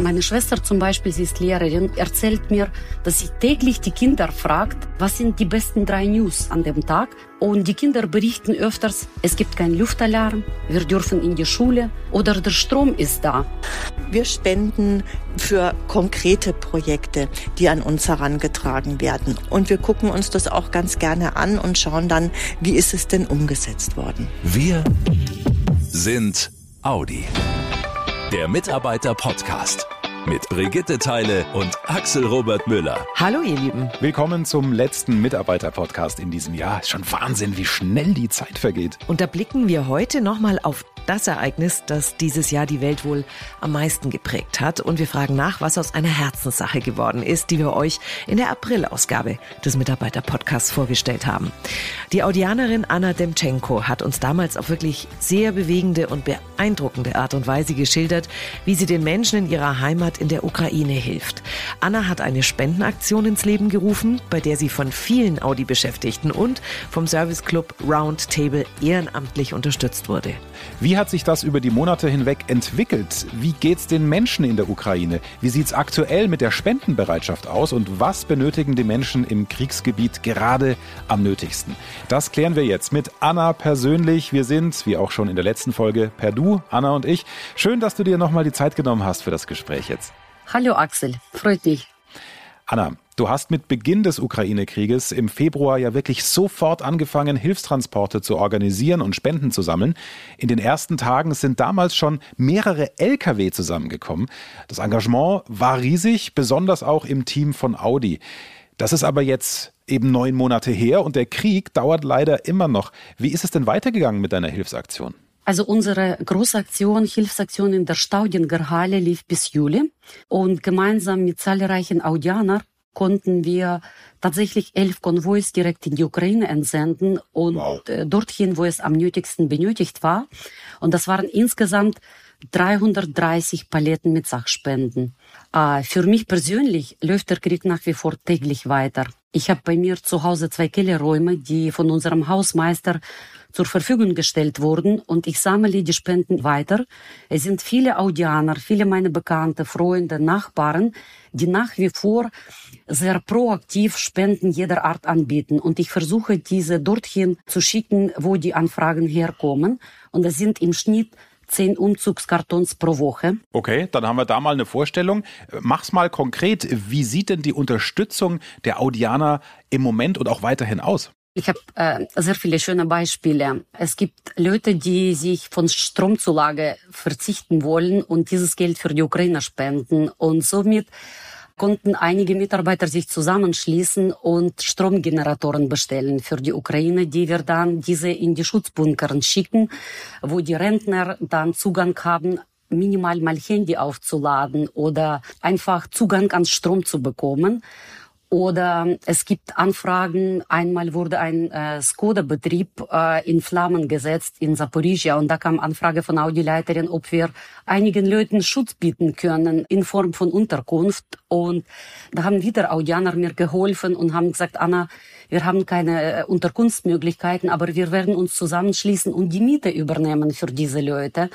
Meine Schwester zum Beispiel, sie ist Lehrerin, erzählt mir, dass sie täglich die Kinder fragt, was sind die besten drei News an dem Tag. Und die Kinder berichten öfters, es gibt keinen Luftalarm, wir dürfen in die Schule oder der Strom ist da. Wir spenden für konkrete Projekte, die an uns herangetragen werden. Und wir gucken uns das auch ganz gerne an und schauen dann, wie ist es denn umgesetzt worden. Wir sind Audi. Der Mitarbeiter-Podcast mit Brigitte Teile und Axel Robert Müller. Hallo ihr Lieben. Willkommen zum letzten Mitarbeiter-Podcast in diesem Jahr. Ist schon Wahnsinn, wie schnell die Zeit vergeht. Und da blicken wir heute nochmal auf das Ereignis, das dieses Jahr die Welt wohl am meisten geprägt hat. Und wir fragen nach, was aus einer Herzenssache geworden ist, die wir euch in der April-Ausgabe des Mitarbeiter-Podcasts vorgestellt haben. Die Audianerin Anna Demchenko hat uns damals auf wirklich sehr bewegende und beeindruckende Art und Weise geschildert, wie sie den Menschen in ihrer Heimat in der Ukraine hilft. Anna hat eine Spendenaktion ins Leben gerufen, bei der sie von vielen Audi-Beschäftigten und vom Serviceclub Roundtable ehrenamtlich unterstützt wurde. Wie hat sich das über die Monate hinweg entwickelt? Wie geht's den Menschen in der Ukraine? Wie sieht's aktuell mit der Spendenbereitschaft aus? Und was benötigen die Menschen im Kriegsgebiet gerade am nötigsten? Das klären wir jetzt mit Anna persönlich. Wir sind, wie auch schon in der letzten Folge, per Du, Anna und ich. Schön, dass du dir nochmal die Zeit genommen hast für das Gespräch jetzt. Hallo Axel, freut mich. Anna, du hast mit Beginn des Ukraine-Krieges im Februar ja wirklich sofort angefangen, Hilfstransporte zu organisieren und Spenden zu sammeln. In den ersten Tagen sind damals schon mehrere Lkw zusammengekommen. Das Engagement war riesig, besonders auch im Team von Audi. Das ist aber jetzt eben neun Monate her und der Krieg dauert leider immer noch. Wie ist es denn weitergegangen mit deiner Hilfsaktion? Also unsere Großaktion, Hilfsaktion in der Staudinger Halle lief bis Juli und gemeinsam mit zahlreichen Audianern konnten wir tatsächlich elf Konvois direkt in die Ukraine entsenden und wow. Äh, dorthin, wo es am nötigsten benötigt war. Und das waren insgesamt 330 Paletten mit Sachspenden. Für mich persönlich läuft der Krieg nach wie vor täglich weiter. Ich habe bei mir zu Hause zwei Kellerräume, die von unserem Hausmeister zur Verfügung gestellt wurden und ich sammle die Spenden weiter. Es sind viele Audianer, viele meine Bekannte, Freunde, Nachbarn, die nach wie vor sehr proaktiv Spenden jeder Art anbieten und ich versuche diese dorthin zu schicken, wo die Anfragen herkommen und das sind im Schnitt zehn Umzugskartons pro Woche. Okay, dann haben wir da mal eine Vorstellung. Mach's mal konkret. Wie sieht denn die Unterstützung der Audianer im Moment und auch weiterhin aus? Ich habe äh, sehr viele schöne Beispiele. Es gibt Leute, die sich von Stromzulage verzichten wollen und dieses Geld für die Ukraine spenden. Und somit konnten einige Mitarbeiter sich zusammenschließen und Stromgeneratoren bestellen für die Ukraine, die wir dann diese in die Schutzbunkern schicken, wo die Rentner dann Zugang haben, minimal mal Handy aufzuladen oder einfach Zugang an Strom zu bekommen. Oder es gibt Anfragen. Einmal wurde ein äh, Skoda-Betrieb äh, in Flammen gesetzt in Zaporizhia und da kam Anfrage von Audi-Leiterin, ob wir einigen Leuten Schutz bieten können in Form von Unterkunft. Und da haben wieder Audianer mir geholfen und haben gesagt, Anna, wir haben keine äh, Unterkunftsmöglichkeiten, aber wir werden uns zusammenschließen und die Miete übernehmen für diese Leute.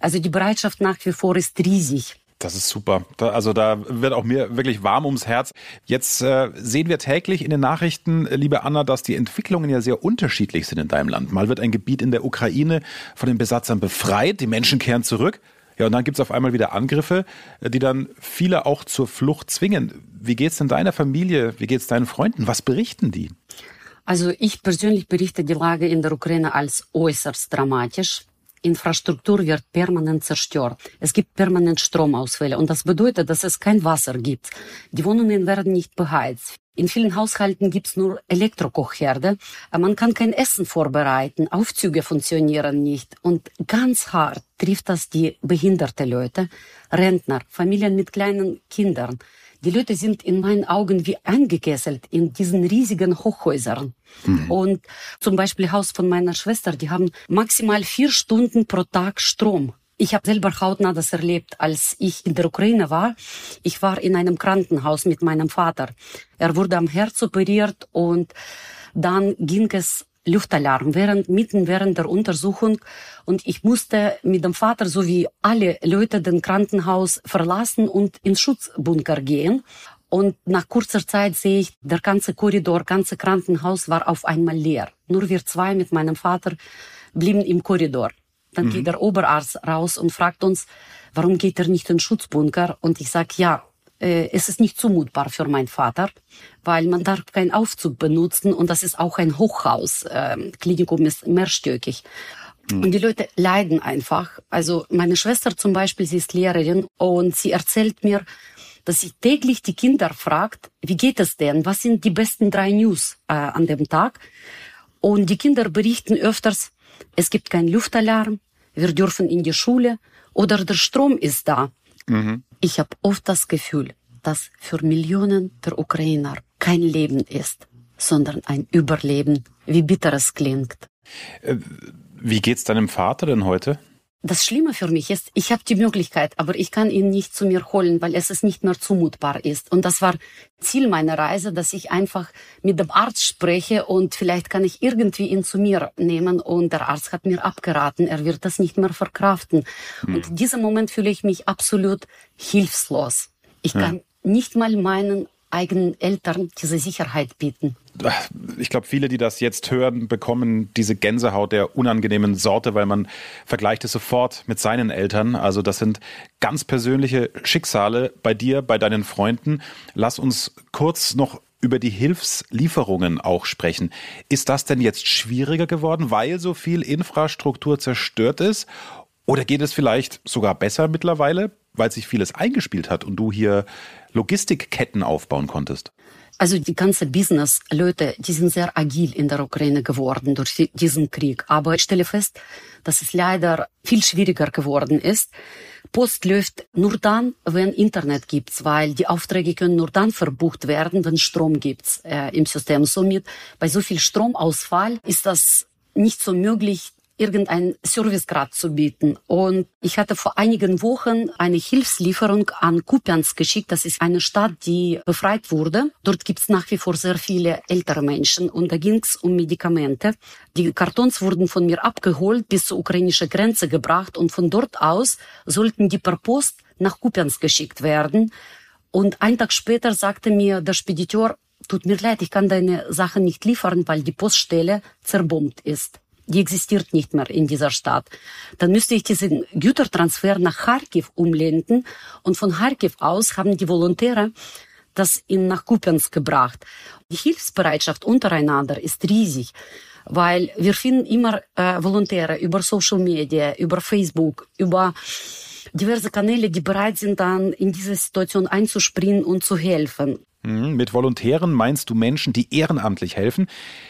Also die Bereitschaft nach wie vor ist riesig. Das ist super. Da, also da wird auch mir wirklich warm ums Herz. Jetzt äh, sehen wir täglich in den Nachrichten, äh, liebe Anna, dass die Entwicklungen ja sehr unterschiedlich sind in deinem Land. Mal wird ein Gebiet in der Ukraine von den Besatzern befreit, die Menschen kehren zurück. Ja, und dann gibt's auf einmal wieder Angriffe, äh, die dann viele auch zur Flucht zwingen. Wie geht's denn deiner Familie? Wie geht's deinen Freunden? Was berichten die? Also ich persönlich berichte die Lage in der Ukraine als äußerst dramatisch. Infrastruktur wird permanent zerstört. Es gibt permanent Stromausfälle und das bedeutet, dass es kein Wasser gibt. Die Wohnungen werden nicht beheizt. In vielen Haushalten gibt's nur Elektrokochherde. Man kann kein Essen vorbereiten. Aufzüge funktionieren nicht. Und ganz hart trifft das die behinderte Leute, Rentner, Familien mit kleinen Kindern. Die Leute sind in meinen Augen wie eingekesselt in diesen riesigen Hochhäusern. Mhm. Und zum Beispiel Haus von meiner Schwester, die haben maximal vier Stunden pro Tag Strom. Ich habe selber hautnah das erlebt, als ich in der Ukraine war. Ich war in einem Krankenhaus mit meinem Vater. Er wurde am Herz operiert und dann ging es Luftalarm während, mitten während der Untersuchung. Und ich musste mit dem Vater sowie alle Leute den Krankenhaus verlassen und ins Schutzbunker gehen. Und nach kurzer Zeit sehe ich, der ganze Korridor, ganze Krankenhaus war auf einmal leer. Nur wir zwei mit meinem Vater blieben im Korridor. Dann mhm. geht der Oberarzt raus und fragt uns, warum geht er nicht in den Schutzbunker? Und ich sage, ja, äh, es ist nicht zumutbar für meinen Vater, weil man darf keinen Aufzug benutzen und das ist auch ein Hochhaus. Äh, Klinikum ist mehrstöckig. Mhm. Und die Leute leiden einfach. Also meine Schwester zum Beispiel, sie ist Lehrerin und sie erzählt mir, dass sie täglich die Kinder fragt, wie geht es denn? Was sind die besten drei News äh, an dem Tag? Und die Kinder berichten öfters, es gibt keinen Luftalarm, wir dürfen in die Schule oder der Strom ist da. Mhm. Ich habe oft das Gefühl, dass für Millionen der Ukrainer kein Leben ist, sondern ein Überleben, wie bitter es klingt. Äh, wie geht's deinem Vater denn heute? Das Schlimme für mich ist, ich habe die Möglichkeit, aber ich kann ihn nicht zu mir holen, weil es ist nicht mehr zumutbar ist. Und das war Ziel meiner Reise, dass ich einfach mit dem Arzt spreche und vielleicht kann ich irgendwie ihn zu mir nehmen. Und der Arzt hat mir abgeraten, er wird das nicht mehr verkraften. Hm. Und in diesem Moment fühle ich mich absolut hilflos. Ich kann ja. nicht mal meinen eigenen Eltern diese Sicherheit bieten. Ich glaube, viele, die das jetzt hören, bekommen diese Gänsehaut der unangenehmen Sorte, weil man vergleicht es sofort mit seinen Eltern. Also das sind ganz persönliche Schicksale bei dir, bei deinen Freunden. Lass uns kurz noch über die Hilfslieferungen auch sprechen. Ist das denn jetzt schwieriger geworden, weil so viel Infrastruktur zerstört ist? Oder geht es vielleicht sogar besser mittlerweile, weil sich vieles eingespielt hat und du hier Logistikketten aufbauen konntest? Also die ganze Business-Leute, die sind sehr agil in der Ukraine geworden durch diesen Krieg. Aber ich stelle fest, dass es leider viel schwieriger geworden ist. Post läuft nur dann, wenn Internet gibt, weil die Aufträge können nur dann verbucht werden, wenn Strom gibt äh, im System. Somit bei so viel Stromausfall ist das nicht so möglich, irgendeinen Servicegrad zu bieten. Und ich hatte vor einigen Wochen eine Hilfslieferung an Kupiansk geschickt. Das ist eine Stadt, die befreit wurde. Dort gibt es nach wie vor sehr viele ältere Menschen und da ging es um Medikamente. Die Kartons wurden von mir abgeholt, bis zur ukrainischen Grenze gebracht und von dort aus sollten die per Post nach Kupiansk geschickt werden. Und einen Tag später sagte mir der Spediteur, tut mir leid, ich kann deine Sachen nicht liefern, weil die Poststelle zerbombt ist die existiert nicht mehr in dieser Stadt. Dann müsste ich diesen Gütertransfer nach Kharkiv umlenken und von Kharkiv aus haben die Volontäre das in nach Kupiansk gebracht. Die Hilfsbereitschaft untereinander ist riesig, weil wir finden immer äh, Volontäre über Social Media, über Facebook, über diverse Kanäle, die bereit sind, dann in diese Situation einzuspringen und zu helfen. Mhm, mit Volontären meinst du Menschen, die ehrenamtlich helfen?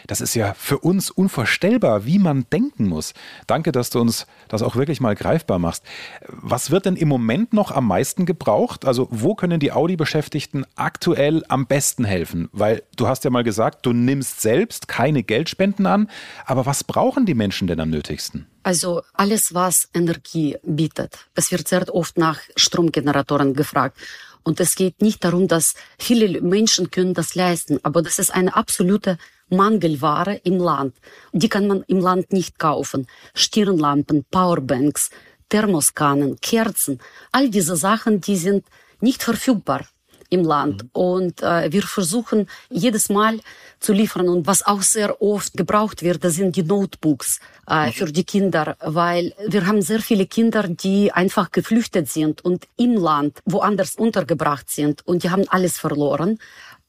Das ist ja für uns unvorstellbar, wie man denken muss. Danke, dass du uns das auch wirklich mal greifbar machst. Was wird denn im Moment noch am meisten gebraucht? Also wo können die Audi-Beschäftigten aktuell am besten helfen? Weil du hast ja mal gesagt, du nimmst selbst keine Geldspenden an. Aber was brauchen die Menschen denn am nötigsten? Also alles, was Energie bietet. Es wird sehr oft nach Stromgeneratoren gefragt. Und es geht nicht darum, dass viele Menschen können das leisten, aber das ist eine absolute Mangelware im Land. Die kann man im Land nicht kaufen. Stirnlampen, Powerbanks, Thermoskannen, Kerzen, all diese Sachen, die sind nicht verfügbar im Land. Mhm. Und äh, wir versuchen jedes Mal zu liefern. Und was auch sehr oft gebraucht wird, das sind die Notebooks äh, mhm. für die Kinder, weil wir haben sehr viele Kinder, die einfach geflüchtet sind und im Land woanders untergebracht sind und die haben alles verloren.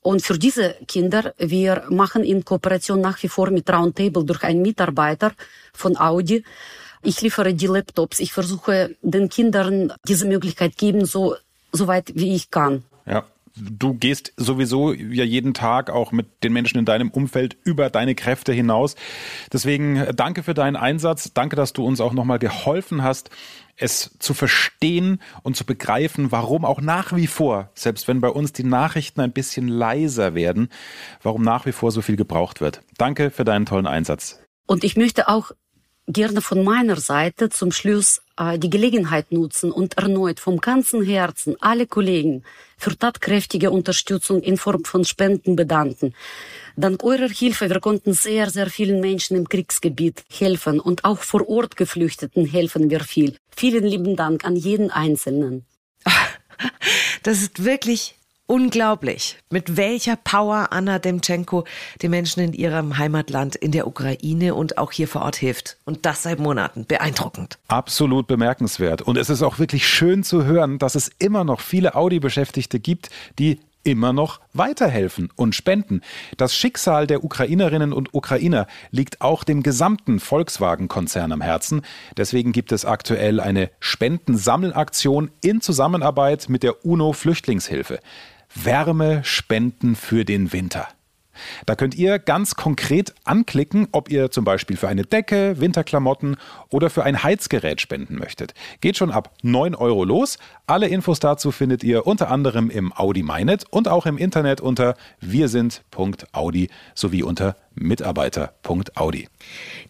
Und für diese Kinder, wir machen in Kooperation nach wie vor mit Roundtable durch einen Mitarbeiter von Audi. Ich liefere die Laptops. Ich versuche den Kindern diese Möglichkeit geben, so, so weit wie ich kann. Ja du gehst sowieso ja jeden Tag auch mit den Menschen in deinem Umfeld über deine Kräfte hinaus. Deswegen äh, danke für deinen Einsatz. Danke, dass du uns auch nochmal geholfen hast, es zu verstehen und zu begreifen, warum auch nach wie vor, selbst wenn bei uns die Nachrichten ein bisschen leiser werden, warum nach wie vor so viel gebraucht wird. Danke für deinen tollen Einsatz. Und ich möchte auch gerne von meiner Seite zum Schluss äh, die Gelegenheit nutzen und erneut vom ganzen Herzen alle Kollegen für tatkräftige Unterstützung in Form von Spenden bedanken. Dank eurer Hilfe, wir konnten sehr, sehr vielen Menschen im Kriegsgebiet helfen und auch vor Ort Geflüchteten helfen wir viel. Vielen lieben Dank an jeden Einzelnen. Das ist wirklich unglaublich, mit welcher Power Anna Demtschenko den Menschen in ihrem Heimatland in der Ukraine und auch hier vor Ort hilft. Und das seit Monaten. Beeindruckend. Absolut bemerkenswert. Und es ist auch wirklich schön zu hören, dass es immer noch viele Audi-Beschäftigte gibt, die immer noch weiterhelfen und spenden. Das Schicksal der Ukrainerinnen und Ukrainer liegt auch dem gesamten Volkswagen-Konzern am Herzen. Deswegen gibt es aktuell eine Spendensammelaktion in Zusammenarbeit mit der UNO-Flüchtlingshilfe. Wärme spenden für den Winter. Da könnt ihr ganz konkret anklicken, ob ihr zum Beispiel für eine Decke, Winterklamotten oder für ein Heizgerät spenden möchtet. Geht schon ab 9 Euro los. Alle Infos dazu findet ihr unter anderem im Audi MyNet und auch im Internet unter wirsind.audi sowie unter mitarbeiter.audi.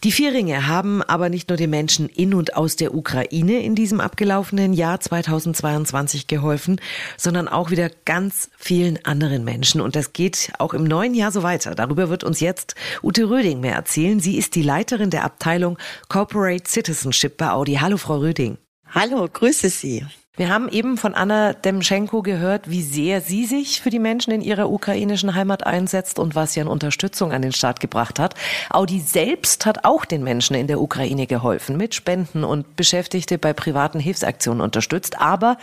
Die Vierringe haben aber nicht nur den Menschen in und aus der Ukraine in diesem abgelaufenen Jahr 2022 geholfen, sondern auch wieder ganz vielen anderen Menschen. Und das geht auch im neuen Jahr so weiter. Darüber wird uns jetzt Ute Röding mehr erzählen. Sie ist die Leiterin der Abteilung Corporate Citizenship bei Audi. Hallo, Frau Röding. Hallo, grüße Sie. Wir haben eben von Anna Demschenko gehört, wie sehr sie sich für die Menschen in ihrer ukrainischen Heimat einsetzt und was sie an Unterstützung an den Staat gebracht hat. Audi selbst hat auch den Menschen in der Ukraine geholfen, mit Spenden und Beschäftigte bei privaten Hilfsaktionen unterstützt, aber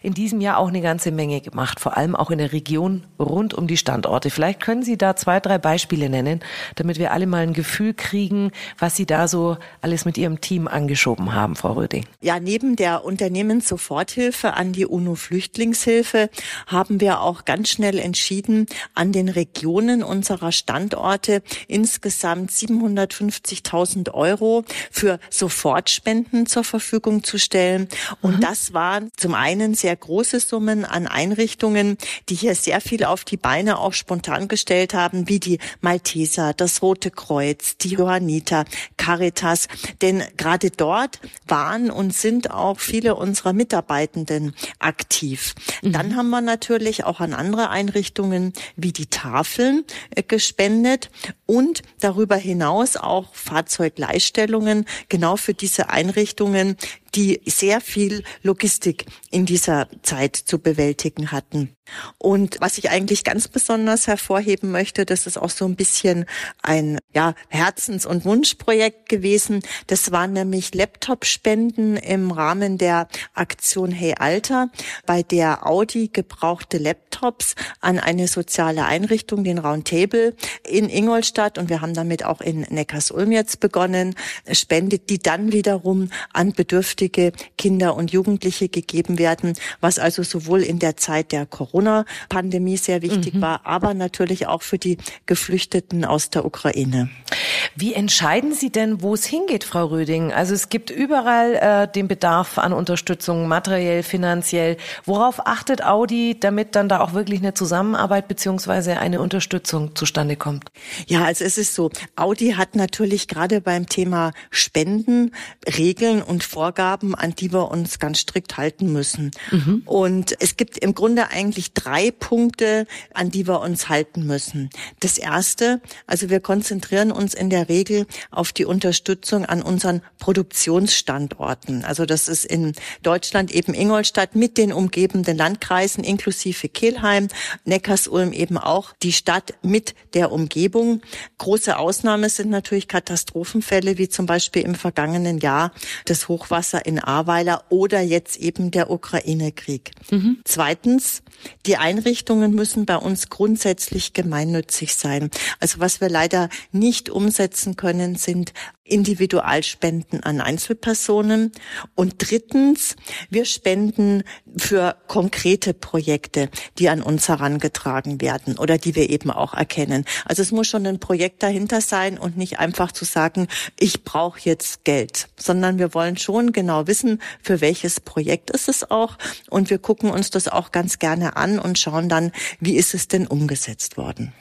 in diesem Jahr auch eine ganze Menge gemacht, vor allem auch in der Region rund um die Standorte. Vielleicht können Sie da zwei, drei Beispiele nennen, damit wir alle mal ein Gefühl kriegen, was Sie da so alles mit Ihrem Team angeschoben haben, Frau Röding. Ja, neben der Unternehmen sofort Soforthilfe an die UNO-Flüchtlingshilfe haben wir auch ganz schnell entschieden, an den Regionen unserer Standorte insgesamt 750.000 Euro für Sofortspenden zur Verfügung zu stellen. Und mhm. das waren zum einen sehr große Summen an Einrichtungen, die hier sehr viel auf die Beine auch spontan gestellt haben, wie die Malteser, das Rote Kreuz, die Johanniter, Caritas. Denn gerade dort waren und sind auch viele unserer Mitarbeiter Mitarbeitenden aktiv. Mhm. Dann haben wir natürlich auch an andere Einrichtungen wie die Tafeln äh, gespendet und darüber hinaus auch Fahrzeugleihstellungen genau für diese Einrichtungen, die sehr viel Logistik in dieser Zeit zu bewältigen hatten. Und was ich eigentlich ganz besonders hervorheben möchte, das ist auch so ein bisschen ein ja, Herzens- und Wunschprojekt gewesen. Das waren nämlich Laptop-Spenden im Rahmen der Aktion Hey Alter, bei der Audi gebrauchte Laptops an eine soziale Einrichtung, den Roundtable in Ingolstadt und wir haben damit auch in Neckarsulm jetzt begonnen, spendet, die dann wiederum an bedürftige Kinder und Jugendliche gegeben werden, was also sowohl in der Zeit der Corona-Pandemie sehr wichtig mhm. war, aber natürlich auch für die Geflüchteten aus der Ukraine. Wie entscheiden Sie denn, wo es hingeht, Frau Röding? Also es gibt überall äh, den Bedarf an Unterstützung, materiell, finanziell. Worauf achtet Audi, damit dann da auch wirklich eine Zusammenarbeit beziehungsweise eine Unterstützung zustande kommt? Ja, also es ist so, Audi hat natürlich gerade beim Thema Spenden Regeln und Vorgaben, an die wir uns ganz strikt halten müssen. Mhm. Und es gibt im Grunde eigentlich drei Punkte, an die wir uns halten müssen. Das erste, also wir konzentrieren uns in der Regel auf die Unterstützung an unseren Produktionsstandorten. Also das ist in Deutschland eben Ingolstadt mit den umgebenden Landkreisen inklusive Kelheim, Neckarsulm eben auch die Stadt mit der Umgebung. Große Ausnahme sind natürlich Katastrophenfälle wie zum Beispiel im vergangenen Jahr das Hochwasser in Ahrweiler oder jetzt eben der Ukraine-Krieg. Mhm. Zweitens, die Einrichtungen müssen bei uns grundsätzlich gemeinnützig sein. Also was wir leider nicht umsetzen können, sind Individualspenden an Einzelpersonen. Und drittens, wir spenden für konkrete Projekte, die an uns herangetragen werden oder die wir eben auch erkennen. Also es muss schon ein Projekt dahinter sein und nicht einfach zu sagen, ich brauche jetzt Geld, sondern wir wollen schon genau wissen, für welches Projekt ist es auch. Und wir gucken uns das auch ganz gerne an und schauen dann, wie ist es denn umgesetzt worden.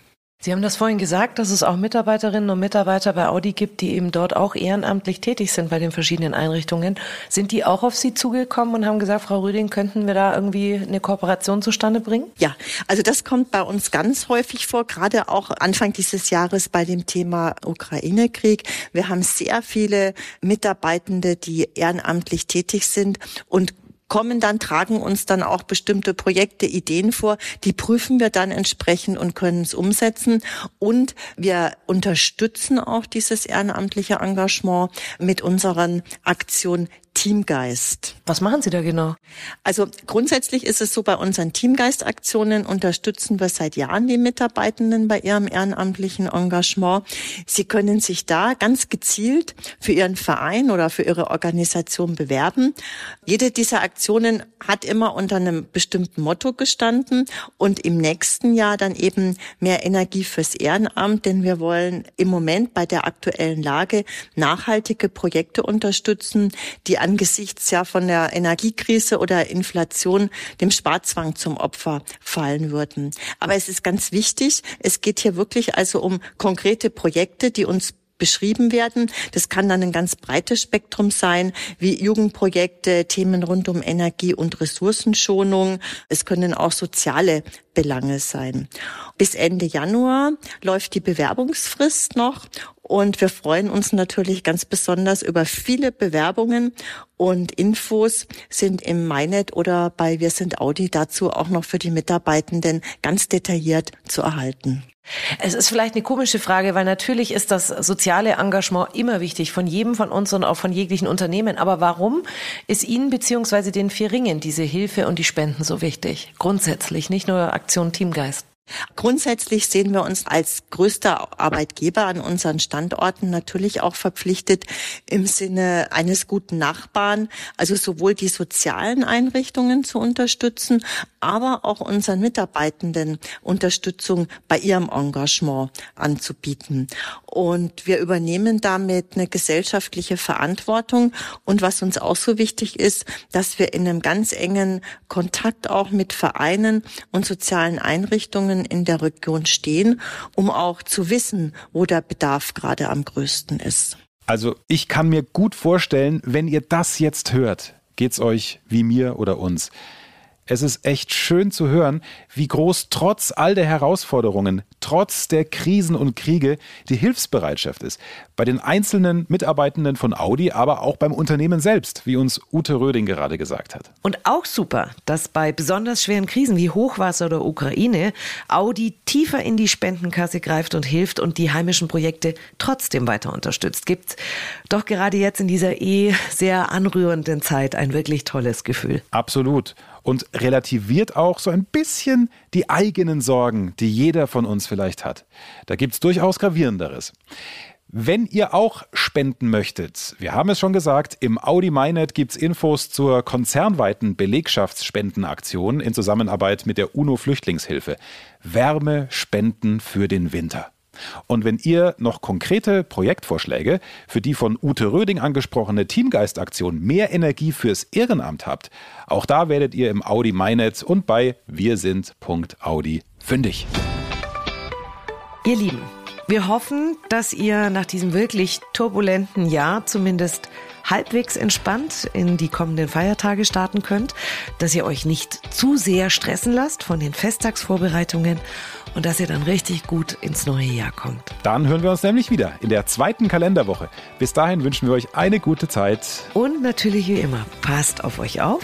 Sie haben das vorhin gesagt, dass es auch Mitarbeiterinnen und Mitarbeiter bei Audi gibt, die eben dort auch ehrenamtlich tätig sind bei den verschiedenen Einrichtungen. Sind die auch auf Sie zugekommen und haben gesagt, Frau Rüding, könnten wir da irgendwie eine Kooperation zustande bringen? Ja, also das kommt bei uns ganz häufig vor, gerade auch Anfang dieses Jahres bei dem Thema Ukraine-Krieg. Wir haben sehr viele Mitarbeitende, die ehrenamtlich tätig sind und kommen dann, tragen uns dann auch bestimmte Projekte, Ideen vor. Die prüfen wir dann entsprechend und können es umsetzen. Und wir unterstützen auch dieses ehrenamtliche Engagement mit unseren Aktionen Teamgeist. Was machen Sie da genau? Also grundsätzlich ist es so, bei unseren Teamgeistaktionen unterstützen wir seit Jahren die Mitarbeitenden bei ihrem ehrenamtlichen Engagement. Sie können sich da ganz gezielt für ihren Verein oder für ihre Organisation bewerben. Jede dieser Aktionen hat immer unter einem bestimmten Motto gestanden und im nächsten Jahr dann eben mehr Energie fürs Ehrenamt, denn wir wollen im Moment bei der aktuellen Lage nachhaltige Projekte unterstützen, die angesichts ja von der Energiekrise oder Inflation dem Sparzwang zum Opfer fallen würden. Aber es ist ganz wichtig, es geht hier wirklich also um konkrete Projekte, die uns beschrieben werden. Das kann dann ein ganz breites Spektrum sein, wie Jugendprojekte, Themen rund um Energie- und Ressourcenschonung. Es können auch soziale Belange sein. Bis Ende Januar läuft die Bewerbungsfrist noch und wir freuen uns natürlich ganz besonders über viele Bewerbungen und Infos sind im MyNet oder bei Wir sind Audi dazu auch noch für die Mitarbeitenden ganz detailliert zu erhalten. Es ist vielleicht eine komische Frage, weil natürlich ist das soziale Engagement immer wichtig von jedem von uns und auch von jeglichen Unternehmen. Aber warum ist Ihnen beziehungsweise den vier Ringen diese Hilfe und die Spenden so wichtig? Grundsätzlich, nicht nur Aktion Teamgeist. Grundsätzlich sehen wir uns als größter Arbeitgeber an unseren Standorten natürlich auch verpflichtet im Sinne eines guten Nachbarn, also sowohl die sozialen Einrichtungen zu unterstützen, aber auch unseren Mitarbeitenden Unterstützung bei ihrem Engagement anzubieten. Und wir übernehmen damit eine gesellschaftliche Verantwortung. Und was uns auch so wichtig ist, dass wir in einem ganz engen Kontakt auch mit Vereinen und sozialen Einrichtungen Regionen in der Region stehen, um auch zu wissen, wo der Bedarf gerade am größten ist. Also ich kann mir gut vorstellen, wenn ihr das jetzt hört, geht's euch wie mir oder uns. Es ist echt schön zu hören, wie groß trotz all der Herausforderungen, trotz der Krisen und Kriege die Hilfsbereitschaft ist. Bei den einzelnen Mitarbeitenden von Audi, aber auch beim Unternehmen selbst, wie uns Ute Röding gerade gesagt hat. Und auch super, dass bei besonders schweren Krisen wie Hochwasser oder Ukraine Audi tiefer in die Spendenkasse greift und hilft und die heimischen Projekte trotzdem weiter unterstützt. Gibt doch gerade jetzt in dieser eh sehr anrührenden Zeit ein wirklich tolles Gefühl. Absolut und relativiert auch so ein bisschen die eigenen Sorgen, die jeder von uns vielleicht hat. Da gibt es durchaus gravierenderes. Wenn ihr auch spenden möchtet, wir haben es schon gesagt, im Audi MyNet gibt es Infos zur konzernweiten Belegschaftsspendenaktion in Zusammenarbeit mit der UNO-Flüchtlingshilfe. Wärme spenden für den Winter. Und wenn ihr noch konkrete Projektvorschläge für die von Ute Röding angesprochene Teamgeistaktion mehr Energie fürs Ehrenamt habt, auch da werdet ihr im Audi MyNetz und bei wirsind.audi fündig. Ihr Lieben, wir hoffen, dass ihr nach diesem wirklich turbulenten Jahr zumindest halbwegs entspannt in die kommenden Feiertage starten könnt, dass ihr euch nicht zu sehr stressen lasst von den Festtagsvorbereitungen und dass ihr dann richtig gut ins neue Jahr kommt. Dann hören wir uns nämlich wieder in der zweiten Kalenderwoche. Bis dahin wünschen wir euch eine gute Zeit. Und natürlich wie immer, passt auf euch auf.